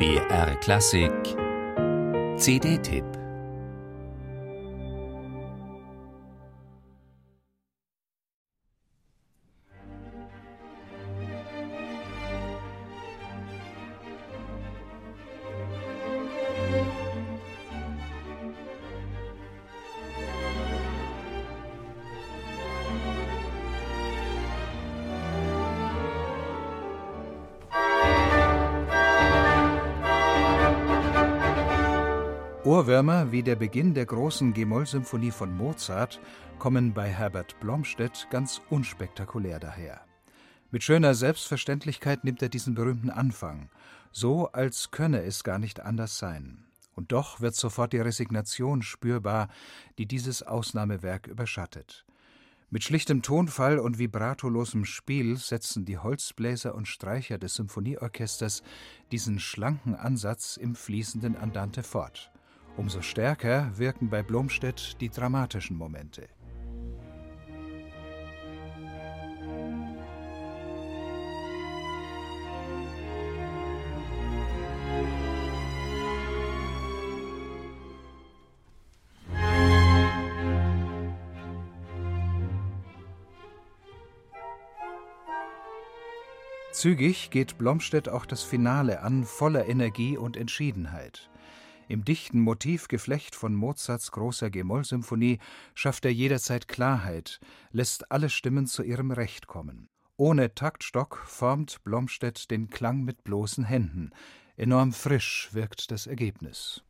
BR Klassik. CD-Tipp Ohrwürmer wie der Beginn der großen G-Moll-Symphonie von Mozart kommen bei Herbert Blomstedt ganz unspektakulär daher. Mit schöner Selbstverständlichkeit nimmt er diesen berühmten Anfang, so als könne es gar nicht anders sein. Und doch wird sofort die Resignation spürbar, die dieses Ausnahmewerk überschattet. Mit schlichtem Tonfall und vibratolosem Spiel setzen die Holzbläser und Streicher des Symphonieorchesters diesen schlanken Ansatz im fließenden Andante fort. Umso stärker wirken bei Blomstedt die dramatischen Momente. Zügig geht Blomstedt auch das Finale an, voller Energie und Entschiedenheit. Im dichten Motivgeflecht von Mozarts großer G-Moll-Symphonie schafft er jederzeit Klarheit, lässt alle Stimmen zu ihrem Recht kommen. Ohne Taktstock formt Blomstedt den Klang mit bloßen Händen. Enorm frisch wirkt das Ergebnis.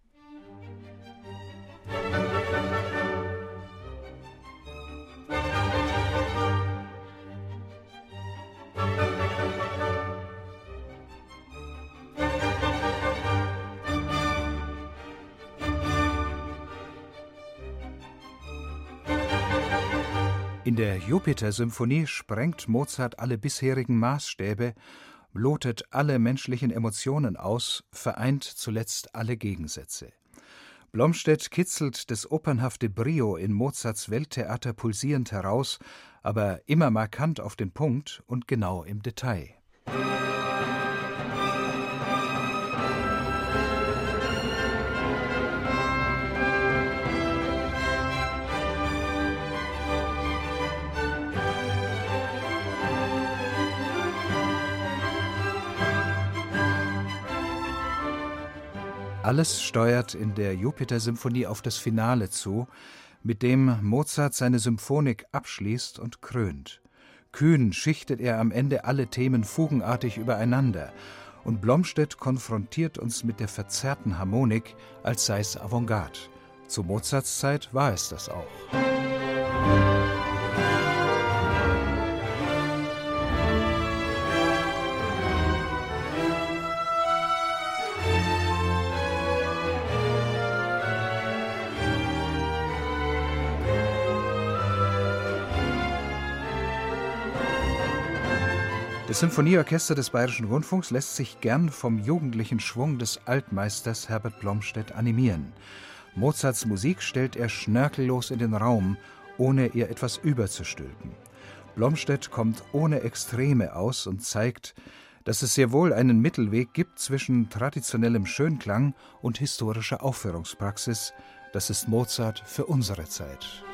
In der Jupiter-Symphonie sprengt Mozart alle bisherigen Maßstäbe, lotet alle menschlichen Emotionen aus, vereint zuletzt alle Gegensätze. Blomstedt kitzelt das opernhafte Brio in Mozarts Welttheater pulsierend heraus, aber immer markant auf den Punkt und genau im Detail. Alles steuert in der Jupiter-Symphonie auf das Finale zu, mit dem Mozart seine Symphonik abschließt und krönt. Kühn schichtet er am Ende alle Themen fugenartig übereinander, und Blomstedt konfrontiert uns mit der verzerrten Harmonik, als sei es Avantgarde. Zu Mozarts Zeit war es das auch. Das Symphonieorchester des Bayerischen Rundfunks lässt sich gern vom jugendlichen Schwung des Altmeisters Herbert Blomstedt animieren. Mozarts Musik stellt er schnörkellos in den Raum, ohne ihr etwas überzustülpen. Blomstedt kommt ohne Extreme aus und zeigt, dass es sehr wohl einen Mittelweg gibt zwischen traditionellem Schönklang und historischer Aufführungspraxis. Das ist Mozart für unsere Zeit.